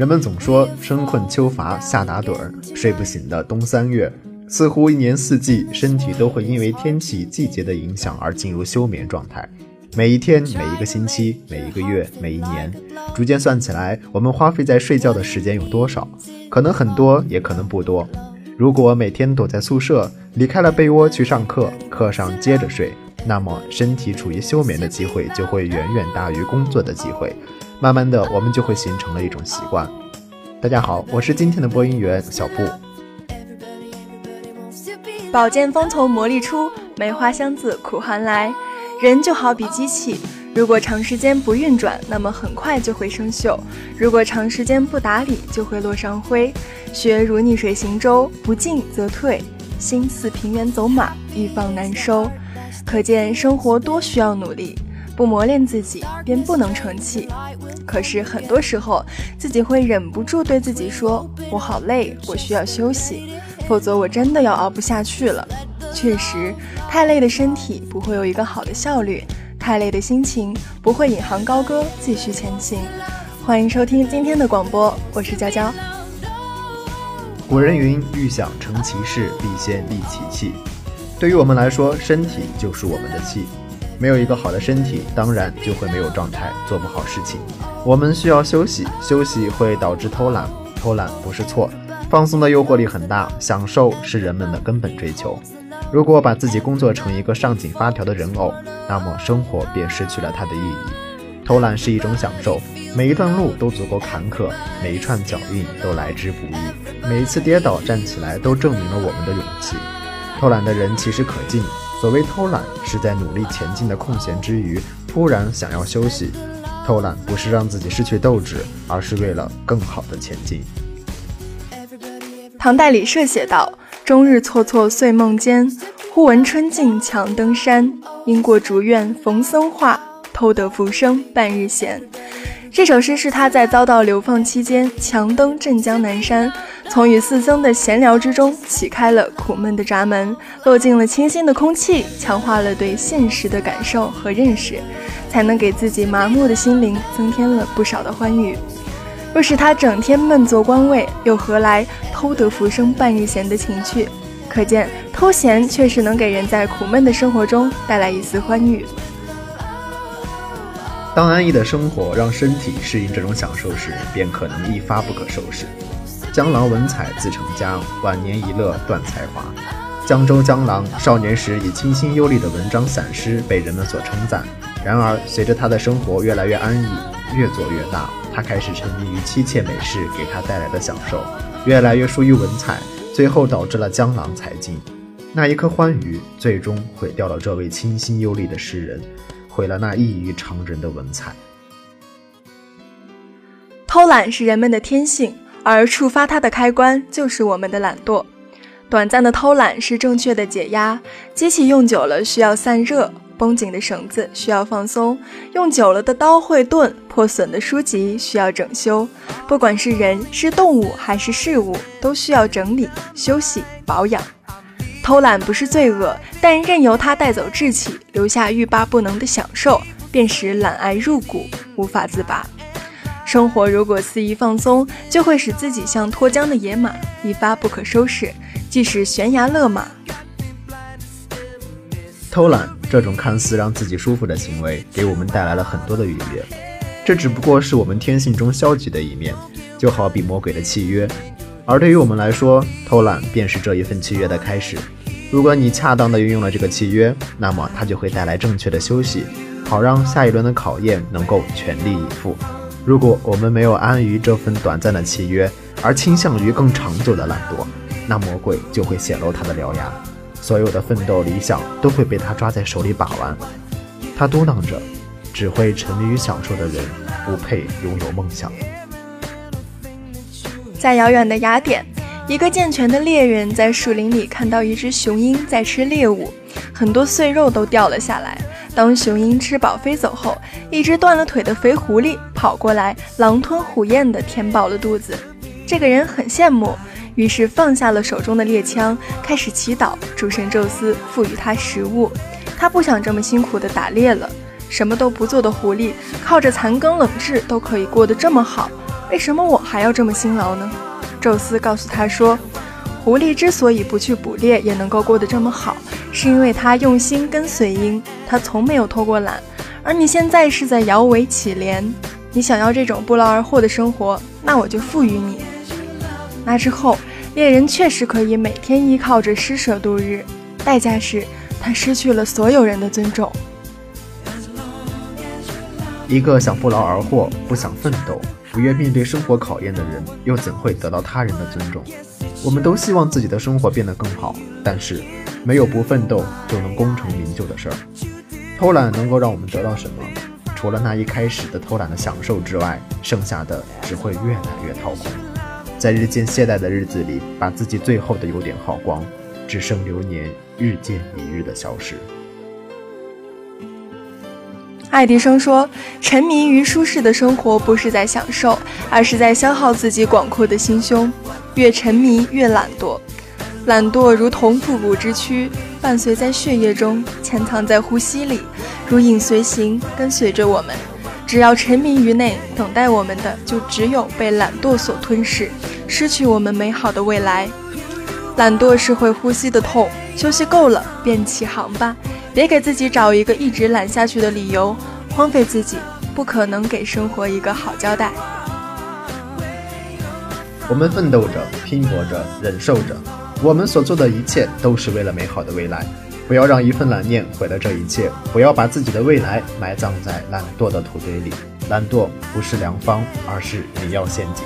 人们总说春困秋乏夏打盹儿，睡不醒的冬三月，似乎一年四季身体都会因为天气季节的影响而进入休眠状态。每一天、每一个星期、每一个月、每一年，逐渐算起来，我们花费在睡觉的时间有多少？可能很多，也可能不多。如果每天躲在宿舍，离开了被窝去上课，课上接着睡，那么身体处于休眠的机会就会远远大于工作的机会。慢慢的，我们就会形成了一种习惯。大家好，我是今天的播音员小布。宝剑锋从磨砺出，梅花香自苦寒来。人就好比机器，如果长时间不运转，那么很快就会生锈；如果长时间不打理，就会落上灰。学如逆水行舟，不进则退；心似平原走马，欲放难收。可见生活多需要努力。不磨练自己，便不能成器。可是很多时候，自己会忍不住对自己说：“我好累，我需要休息，否则我真的要熬不下去了。”确实，太累的身体不会有一个好的效率，太累的心情不会引吭高歌，继续前行。欢迎收听今天的广播，我是娇娇。古人云：“欲想成其事，必先利其器。”对于我们来说，身体就是我们的气。没有一个好的身体，当然就会没有状态，做不好事情。我们需要休息，休息会导致偷懒，偷懒不是错。放松的诱惑力很大，享受是人们的根本追求。如果把自己工作成一个上紧发条的人偶，那么生活便失去了它的意义。偷懒是一种享受，每一段路都足够坎坷，每一串脚印都来之不易，每一次跌倒站起来都证明了我们的勇气。偷懒的人其实可敬。所谓偷懒，是在努力前进的空闲之余，突然想要休息。偷懒不是让自己失去斗志，而是为了更好的前进。唐代李涉写道：“终日错错岁梦间，忽闻春尽强登山。因过竹院逢僧话，偷得浮生半日闲。”这首诗是他在遭到流放期间强登镇江南山。从与四僧的闲聊之中，启开了苦闷的闸门，落进了清新的空气，强化了对现实的感受和认识，才能给自己麻木的心灵增添了不少的欢愉。若是他整天闷坐官位，又何来偷得浮生半日闲的情趣？可见偷闲确实能给人在苦闷的生活中带来一丝欢愉。当安逸的生活让身体适应这种享受时，便可能一发不可收拾。江郎文采自成家，晚年一乐断才华。江州江郎少年时以清新优丽的文章散诗被人们所称赞，然而随着他的生活越来越安逸，越做越大，他开始沉迷于妻妾美事给他带来的享受，越来越疏于文采，最后导致了江郎才尽。那一颗欢愉，最终毁掉了这位清新优丽的诗人，毁了那异于常人的文采。偷懒是人们的天性。而触发它的开关就是我们的懒惰。短暂的偷懒是正确的解压。机器用久了需要散热，绷紧的绳子需要放松，用久了的刀会钝，破损的书籍需要整修。不管是人、是动物还是事物，都需要整理、休息、保养。偷懒不是罪恶，但任由它带走志气，留下欲罢不能的享受，便使懒癌入骨，无法自拔。生活如果肆意放松，就会使自己像脱缰的野马，一发不可收拾，即使悬崖勒马。偷懒这种看似让自己舒服的行为，给我们带来了很多的愉悦。这只不过是我们天性中消极的一面，就好比魔鬼的契约。而对于我们来说，偷懒便是这一份契约的开始。如果你恰当的运用了这个契约，那么它就会带来正确的休息，好让下一轮的考验能够全力以赴。如果我们没有安于这份短暂的契约，而倾向于更长久的懒惰，那魔鬼就会显露他的獠牙，所有的奋斗理想都会被他抓在手里把玩。他嘟囔着：“只会沉迷于享受的人，不配拥有梦想。”在遥远的雅典，一个健全的猎人在树林里看到一只雄鹰在吃猎物，很多碎肉都掉了下来。当雄鹰吃饱飞走后，一只断了腿的肥狐狸跑过来，狼吞虎咽地填饱了肚子。这个人很羡慕，于是放下了手中的猎枪，开始祈祷主神宙斯赋予他食物。他不想这么辛苦地打猎了。什么都不做的狐狸，靠着残羹冷炙都可以过得这么好，为什么我还要这么辛劳呢？宙斯告诉他说，狐狸之所以不去捕猎也能够过得这么好，是因为他用心跟随鹰，他从没有偷过懒。而你现在是在摇尾乞怜，你想要这种不劳而获的生活，那我就赋予你。那之后，猎人确实可以每天依靠着施舍度日，代价是他失去了所有人的尊重。一个想不劳而获、不想奋斗、不愿面对生活考验的人，又怎会得到他人的尊重？我们都希望自己的生活变得更好，但是没有不奋斗就能功成名就的事儿。偷懒能够让我们得到什么？除了那一开始的偷懒的享受之外，剩下的只会越来越掏空。在日渐懈怠的日子里，把自己最后的优点耗光，只剩流年日渐一日的消失。爱迪生说：“沉迷于舒适的生活，不是在享受，而是在消耗自己广阔的心胸。越沉迷，越懒惰。懒惰如同腹部之躯，伴随在血液中，潜藏在呼吸里，如影随形，跟随着我们。只要沉迷于内，等待我们的就只有被懒惰所吞噬，失去我们美好的未来。懒惰是会呼吸的痛，休息够了，便起航吧。”别给自己找一个一直懒下去的理由，荒废自己，不可能给生活一个好交代。我们奋斗着，拼搏着，忍受着，我们所做的一切都是为了美好的未来。不要让一份懒念毁了这一切，不要把自己的未来埋葬在懒惰的土堆里。懒惰不是良方，而是你要陷阱；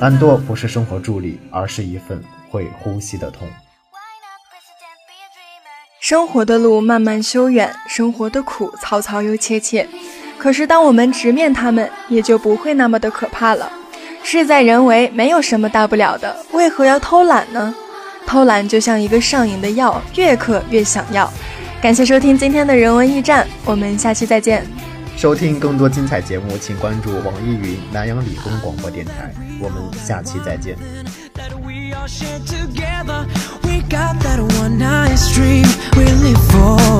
懒惰不是生活助力，而是一份会呼吸的痛。生活的路漫漫修远，生活的苦嘈嘈又切切。可是，当我们直面他们，也就不会那么的可怕了。事在人为，没有什么大不了的。为何要偷懒呢？偷懒就像一个上瘾的药，越嗑越想要。感谢收听今天的人文驿站，我们下期再见。收听更多精彩节目，请关注网易云南阳理工广播电台。我们下期再见。shit together. We got that one nice dream we live for.